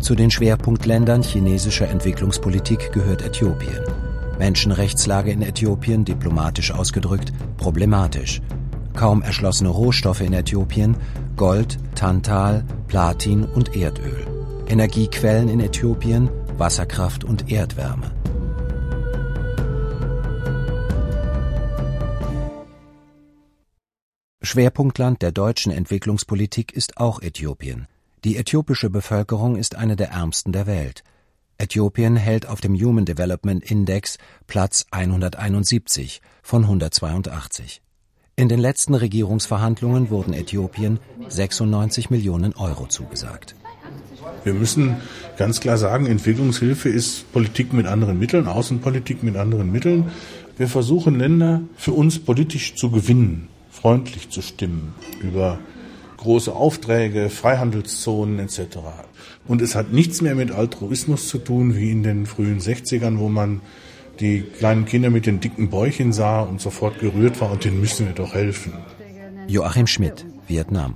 Zu den Schwerpunktländern chinesischer Entwicklungspolitik gehört Äthiopien. Menschenrechtslage in Äthiopien, diplomatisch ausgedrückt, problematisch. Kaum erschlossene Rohstoffe in Äthiopien, Gold, Tantal, Platin und Erdöl. Energiequellen in Äthiopien, Wasserkraft und Erdwärme. Schwerpunktland der deutschen Entwicklungspolitik ist auch Äthiopien. Die äthiopische Bevölkerung ist eine der ärmsten der Welt. Äthiopien hält auf dem Human Development Index Platz 171 von 182. In den letzten Regierungsverhandlungen wurden Äthiopien 96 Millionen Euro zugesagt. Wir müssen ganz klar sagen, Entwicklungshilfe ist Politik mit anderen Mitteln, Außenpolitik mit anderen Mitteln. Wir versuchen Länder für uns politisch zu gewinnen, freundlich zu stimmen über große Aufträge, Freihandelszonen etc. Und es hat nichts mehr mit Altruismus zu tun wie in den frühen 60ern, wo man die kleinen Kinder mit den dicken Bäuchen sah und sofort gerührt war und denen müssen wir doch helfen. Joachim Schmidt, Vietnam.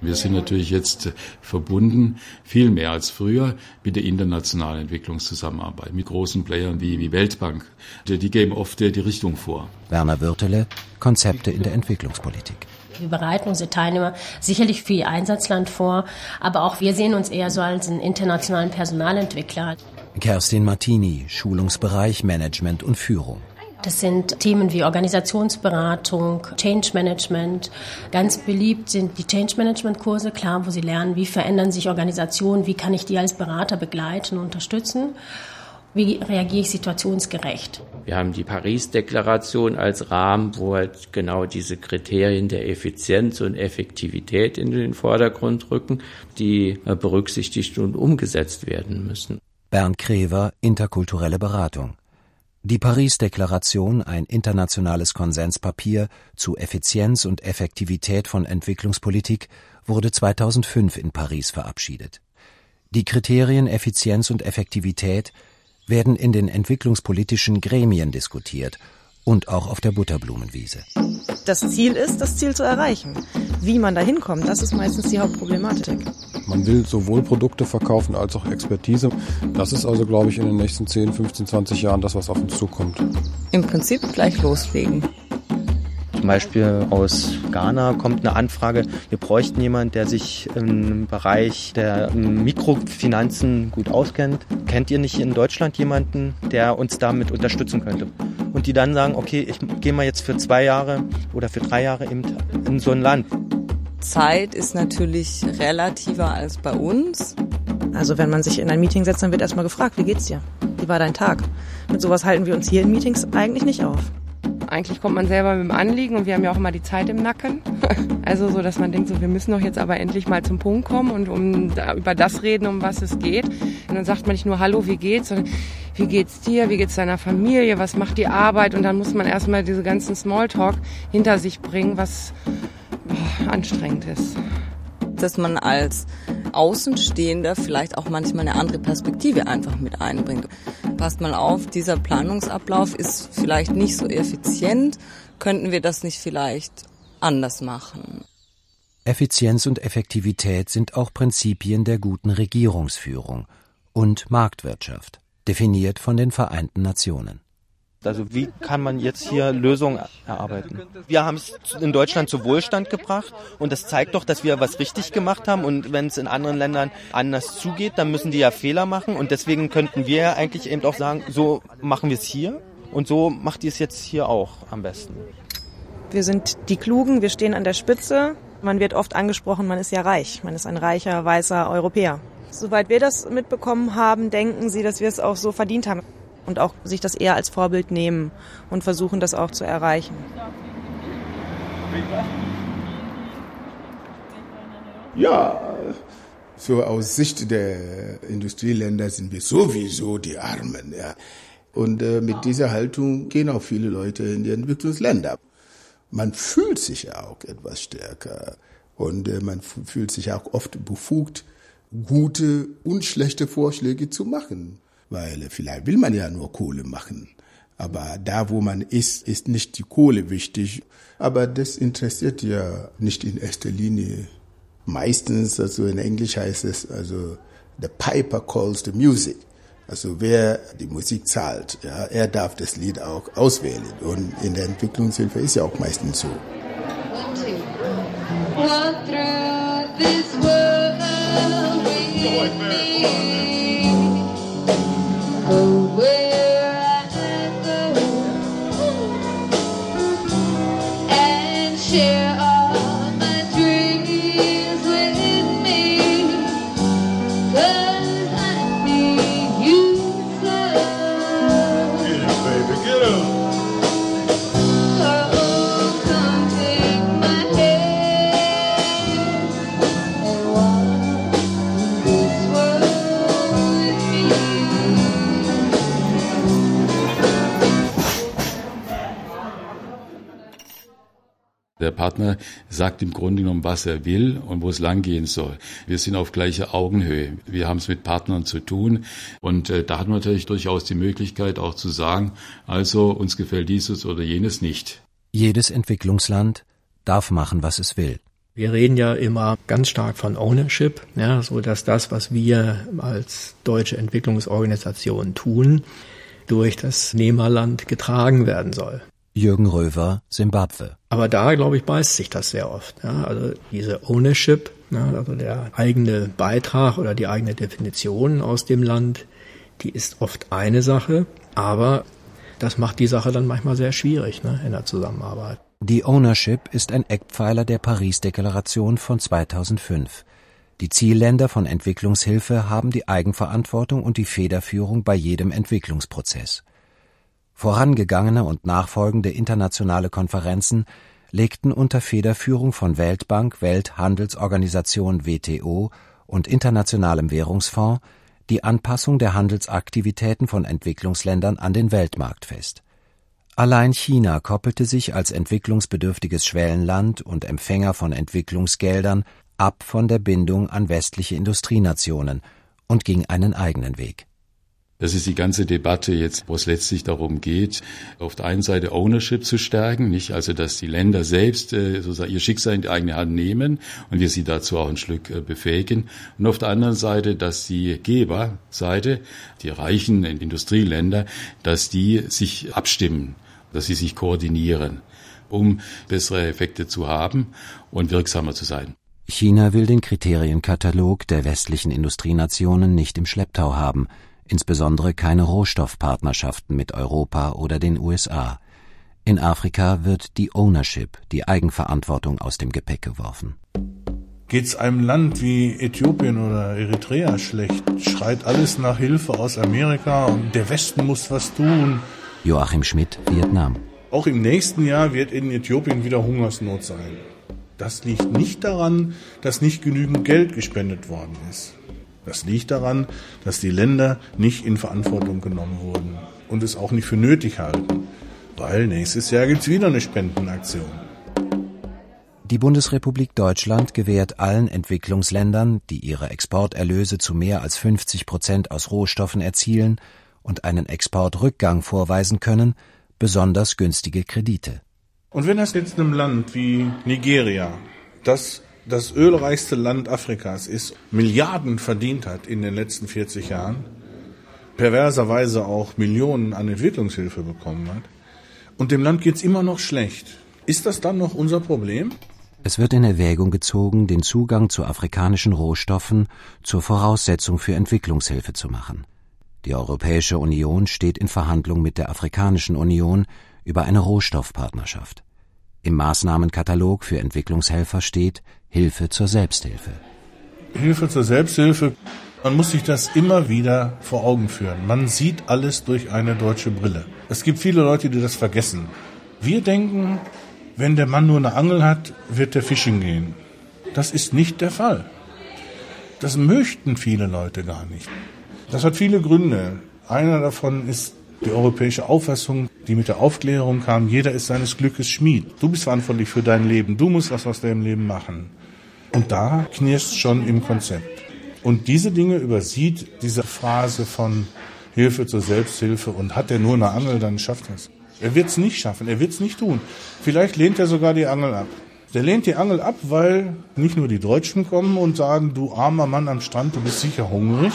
Wir sind natürlich jetzt verbunden, viel mehr als früher, mit der internationalen Entwicklungszusammenarbeit, mit großen Playern wie, wie Weltbank. Die, die geben oft die Richtung vor. Werner Würtele, Konzepte in der Entwicklungspolitik. Wir bereiten unsere Teilnehmer sicherlich für ihr Einsatzland vor, aber auch wir sehen uns eher so als einen internationalen Personalentwickler. Kerstin Martini, Schulungsbereich Management und Führung. Das sind Themen wie Organisationsberatung, Change Management. Ganz beliebt sind die Change Management Kurse, klar, wo Sie lernen, wie verändern sich Organisationen, wie kann ich die als Berater begleiten und unterstützen. Wie reagiere ich situationsgerecht? Wir haben die Paris-Deklaration als Rahmen, wo halt genau diese Kriterien der Effizienz und Effektivität in den Vordergrund rücken, die berücksichtigt und umgesetzt werden müssen. Bernd Krever, interkulturelle Beratung. Die Paris-Deklaration, ein internationales Konsenspapier zu Effizienz und Effektivität von Entwicklungspolitik, wurde 2005 in Paris verabschiedet. Die Kriterien Effizienz und Effektivität werden in den entwicklungspolitischen Gremien diskutiert und auch auf der Butterblumenwiese. Das Ziel ist, das Ziel zu erreichen. Wie man da hinkommt, das ist meistens die Hauptproblematik. Man will sowohl Produkte verkaufen als auch Expertise. Das ist also, glaube ich, in den nächsten 10, 15, 20 Jahren das, was auf uns zukommt. Im Prinzip gleich loslegen. Zum Beispiel aus Ghana kommt eine Anfrage, wir bräuchten jemanden, der sich im Bereich der Mikrofinanzen gut auskennt. Kennt ihr nicht in Deutschland jemanden, der uns damit unterstützen könnte? Und die dann sagen, okay, ich gehe mal jetzt für zwei Jahre oder für drei Jahre eben in so ein Land. Zeit ist natürlich relativer als bei uns. Also wenn man sich in ein Meeting setzt, dann wird erstmal gefragt, wie geht's dir? Wie war dein Tag? Mit sowas halten wir uns hier in Meetings eigentlich nicht auf. Eigentlich kommt man selber mit dem Anliegen und wir haben ja auch immer die Zeit im Nacken. Also so, dass man denkt, so wir müssen doch jetzt aber endlich mal zum Punkt kommen und um da, über das reden, um was es geht. Und dann sagt man nicht nur Hallo, wie geht's, sondern wie geht's dir, wie geht's deiner Familie, was macht die Arbeit und dann muss man erstmal diese ganzen Smalltalk hinter sich bringen, was boah, anstrengend ist. Dass man als Außenstehender vielleicht auch manchmal eine andere Perspektive einfach mit einbringt. Passt mal auf, dieser Planungsablauf ist vielleicht nicht so effizient. Könnten wir das nicht vielleicht anders machen? Effizienz und Effektivität sind auch Prinzipien der guten Regierungsführung und Marktwirtschaft, definiert von den Vereinten Nationen. Also wie kann man jetzt hier Lösungen erarbeiten? Wir haben es in Deutschland zu Wohlstand gebracht und das zeigt doch, dass wir was richtig gemacht haben und wenn es in anderen Ländern anders zugeht, dann müssen die ja Fehler machen und deswegen könnten wir ja eigentlich eben auch sagen, so machen wir es hier und so macht ihr es jetzt hier auch am besten. Wir sind die Klugen, wir stehen an der Spitze. Man wird oft angesprochen, man ist ja reich, man ist ein reicher, weißer Europäer. Soweit wir das mitbekommen haben, denken sie, dass wir es auch so verdient haben und auch sich das eher als Vorbild nehmen und versuchen, das auch zu erreichen. Ja, so aus Sicht der Industrieländer sind wir sowieso die Armen. Ja. Und äh, mit dieser Haltung gehen auch viele Leute in die Entwicklungsländer. Man fühlt sich auch etwas stärker und äh, man fühlt sich auch oft befugt, gute und schlechte Vorschläge zu machen. Weil vielleicht will man ja nur Kohle machen. Aber da, wo man ist, ist nicht die Kohle wichtig. Aber das interessiert ja nicht in erster Linie. Meistens, also in Englisch heißt es, also the piper calls the music. Also wer die Musik zahlt, ja, er darf das Lied auch auswählen. Und in der Entwicklungshilfe ist ja auch meistens so. Walk through this der Partner sagt im Grunde genommen, was er will und wo es langgehen soll. Wir sind auf gleicher Augenhöhe. Wir haben es mit Partnern zu tun. Und äh, da hat man natürlich durchaus die Möglichkeit auch zu sagen, also uns gefällt dieses oder jenes nicht. Jedes Entwicklungsland darf machen, was es will. Wir reden ja immer ganz stark von Ownership, ja, so dass das, was wir als deutsche Entwicklungsorganisation tun, durch das Nehmerland getragen werden soll. Jürgen Röver, Simbabwe. Aber da, glaube ich, beißt sich das sehr oft. Ja, also diese Ownership, ja, also der eigene Beitrag oder die eigene Definition aus dem Land, die ist oft eine Sache, aber das macht die Sache dann manchmal sehr schwierig ne, in der Zusammenarbeit. Die Ownership ist ein Eckpfeiler der Paris-Deklaration von 2005. Die Zielländer von Entwicklungshilfe haben die Eigenverantwortung und die Federführung bei jedem Entwicklungsprozess. Vorangegangene und nachfolgende internationale Konferenzen legten unter Federführung von Weltbank, Welthandelsorganisation WTO und Internationalem Währungsfonds die Anpassung der Handelsaktivitäten von Entwicklungsländern an den Weltmarkt fest Allein China koppelte sich als entwicklungsbedürftiges Schwellenland und Empfänger von Entwicklungsgeldern ab von der Bindung an westliche Industrienationen und ging einen eigenen Weg. Das ist die ganze Debatte jetzt, wo es letztlich darum geht, auf der einen Seite Ownership zu stärken, nicht also, dass die Länder selbst äh, sozusagen ihr Schicksal in die eigene Hand nehmen und wir sie dazu auch ein Stück äh, befähigen. Und auf der anderen Seite, dass die Geberseite, die reichen Industrieländer, dass die sich abstimmen dass sie sich koordinieren, um bessere Effekte zu haben und wirksamer zu sein. China will den Kriterienkatalog der westlichen Industrienationen nicht im Schlepptau haben, insbesondere keine Rohstoffpartnerschaften mit Europa oder den USA. In Afrika wird die Ownership, die Eigenverantwortung aus dem Gepäck geworfen. Geht's einem Land wie Äthiopien oder Eritrea schlecht, schreit alles nach Hilfe aus Amerika und der Westen muss was tun. Joachim Schmidt, Vietnam. Auch im nächsten Jahr wird in Äthiopien wieder Hungersnot sein. Das liegt nicht daran, dass nicht genügend Geld gespendet worden ist. Das liegt daran, dass die Länder nicht in Verantwortung genommen wurden und es auch nicht für nötig halten, weil nächstes Jahr gibt es wieder eine Spendenaktion. Die Bundesrepublik Deutschland gewährt allen Entwicklungsländern, die ihre Exporterlöse zu mehr als 50 Prozent aus Rohstoffen erzielen, und einen Exportrückgang vorweisen können, besonders günstige Kredite. Und wenn das jetzt einem Land wie Nigeria, das das ölreichste Land Afrikas ist, Milliarden verdient hat in den letzten 40 Jahren, perverserweise auch Millionen an Entwicklungshilfe bekommen hat, und dem Land geht es immer noch schlecht, ist das dann noch unser Problem? Es wird in Erwägung gezogen, den Zugang zu afrikanischen Rohstoffen zur Voraussetzung für Entwicklungshilfe zu machen. Die Europäische Union steht in Verhandlung mit der Afrikanischen Union über eine Rohstoffpartnerschaft. Im Maßnahmenkatalog für Entwicklungshelfer steht Hilfe zur Selbsthilfe. Hilfe zur Selbsthilfe, man muss sich das immer wieder vor Augen führen. Man sieht alles durch eine deutsche Brille. Es gibt viele Leute, die das vergessen. Wir denken, wenn der Mann nur eine Angel hat, wird der fischen gehen. Das ist nicht der Fall. Das möchten viele Leute gar nicht. Das hat viele Gründe. Einer davon ist die europäische Auffassung, die mit der Aufklärung kam, jeder ist seines Glückes Schmied. Du bist verantwortlich für dein Leben, du musst was aus deinem Leben machen. Und da knirscht schon im Konzept. Und diese Dinge übersieht diese Phrase von Hilfe zur Selbsthilfe und hat er nur eine Angel, dann schafft er es. Er wird es nicht schaffen, er wird es nicht tun. Vielleicht lehnt er sogar die Angel ab. Der lehnt die Angel ab, weil nicht nur die Deutschen kommen und sagen, du armer Mann am Strand, du bist sicher hungrig,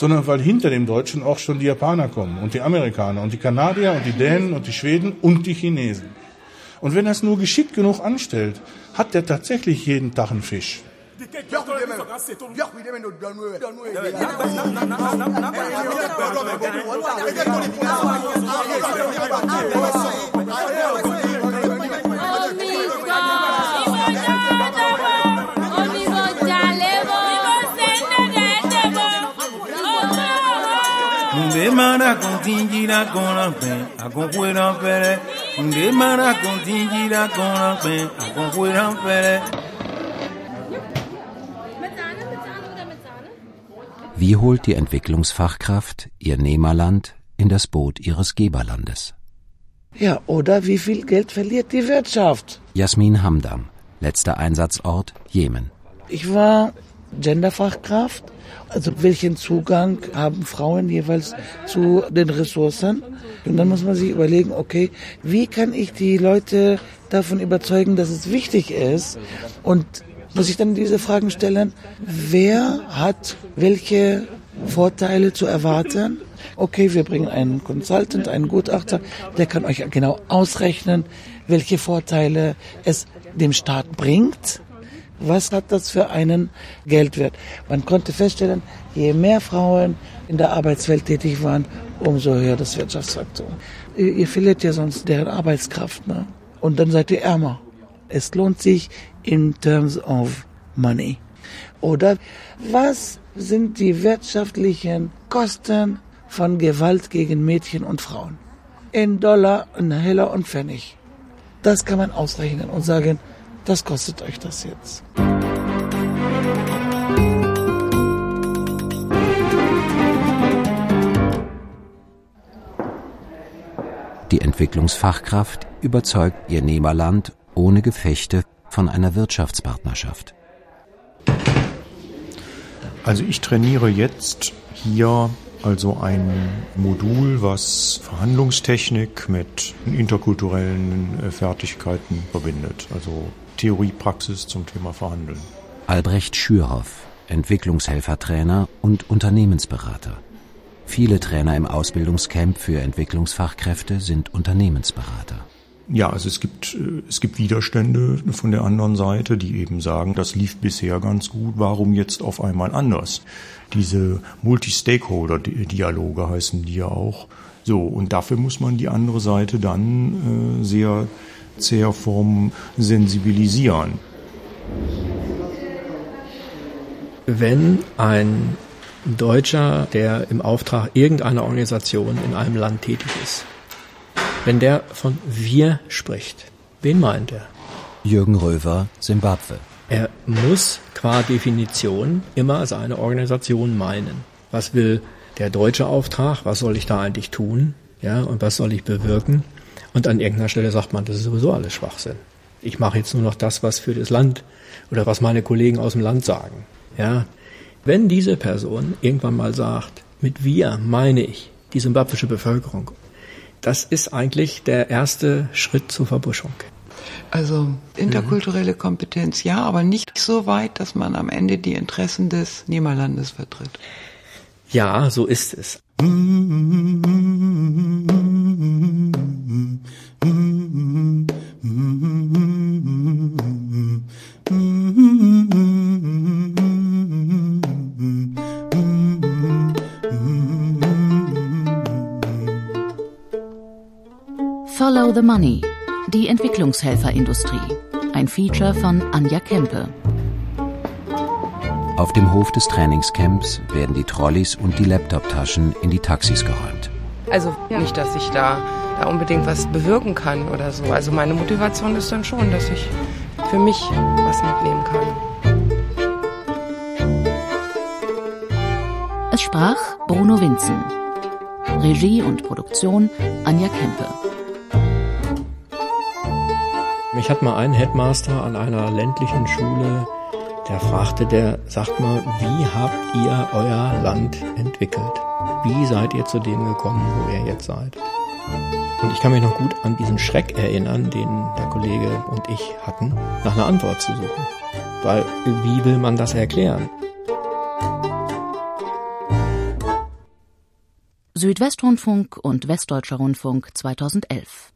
sondern weil hinter dem Deutschen auch schon die Japaner kommen und die Amerikaner und die Kanadier und die Dänen und die Schweden und die Chinesen. Und wenn er es nur geschickt genug anstellt, hat der tatsächlich jeden Tag einen Fisch. Ndemara contingirá con la pen, a con fuera pere. Ndemara contingirá con la pen, a con fuera pere. Wie holt die Entwicklungsfachkraft ihr Nehmerland in das Boot ihres Geberlandes? Ja, oder wie viel Geld verliert die Wirtschaft? Jasmin Hamdam, letzter Einsatzort Jemen. Ich war Genderfachkraft. Also welchen Zugang haben Frauen jeweils zu den Ressourcen? Und dann muss man sich überlegen, okay, wie kann ich die Leute davon überzeugen, dass es wichtig ist? Und muss ich dann diese Fragen stellen, wer hat welche Vorteile zu erwarten? Okay, wir bringen einen Consultant, einen Gutachter, der kann euch genau ausrechnen, welche Vorteile es dem Staat bringt. Was hat das für einen Geldwert? Man konnte feststellen, je mehr Frauen in der Arbeitswelt tätig waren, umso höher das Wirtschaftswachstum. Ihr, ihr verliert ja sonst deren Arbeitskraft, ne? Und dann seid ihr ärmer. Es lohnt sich in terms of money. Oder was sind die wirtschaftlichen Kosten von Gewalt gegen Mädchen und Frauen? In Dollar, in Heller und Pfennig. Das kann man ausrechnen und sagen, das kostet euch das jetzt. Die Entwicklungsfachkraft überzeugt ihr Nehmerland ohne Gefechte von einer Wirtschaftspartnerschaft. Also ich trainiere jetzt hier also ein Modul, was Verhandlungstechnik mit interkulturellen äh, Fertigkeiten verbindet. Also Theorie, Praxis zum Thema Verhandeln. Albrecht Schürhoff, Entwicklungshelfertrainer und Unternehmensberater. Viele Trainer im Ausbildungscamp für Entwicklungsfachkräfte sind Unternehmensberater. Ja, also es gibt, äh, es gibt Widerstände von der anderen Seite, die eben sagen, das lief bisher ganz gut, warum jetzt auf einmal anders? Diese Multi-Stakeholder-Dialoge heißen die ja auch. So, und dafür muss man die andere Seite dann äh, sehr zäher Form sensibilisieren. Wenn ein Deutscher, der im Auftrag irgendeiner Organisation in einem Land tätig ist, wenn der von wir spricht, wen meint er? Jürgen Röver, Simbabwe. Er muss qua Definition immer seine Organisation meinen. Was will der deutsche Auftrag? Was soll ich da eigentlich tun? Ja, und was soll ich bewirken? Und an irgendeiner Stelle sagt man, das ist sowieso alles Schwachsinn. Ich mache jetzt nur noch das, was für das Land oder was meine Kollegen aus dem Land sagen. Ja, wenn diese Person irgendwann mal sagt, mit wir meine ich die simbabwische Bevölkerung, das ist eigentlich der erste Schritt zur Verbuschung. Also interkulturelle Kompetenz ja, aber nicht so weit, dass man am Ende die Interessen des Nehmerlandes vertritt. Ja, so ist es. Follow Die Entwicklungshelferindustrie. Ein Feature von Anja Kempe. Auf dem Hof des Trainingscamps werden die Trolleys und die Laptoptaschen in die Taxis geräumt. Also nicht, dass ich da, da unbedingt was bewirken kann oder so. Also meine Motivation ist dann schon, dass ich für mich was mitnehmen kann. Es sprach Bruno Winzen. Regie und Produktion Anja Kempe. Mich hat mal ein Headmaster an einer ländlichen Schule, der fragte, der sagt mal, wie habt ihr euer Land entwickelt? Wie seid ihr zu dem gekommen, wo ihr jetzt seid? Und ich kann mich noch gut an diesen Schreck erinnern, den der Kollege und ich hatten, nach einer Antwort zu suchen. Weil, wie will man das erklären? Südwestrundfunk und Westdeutscher Rundfunk 2011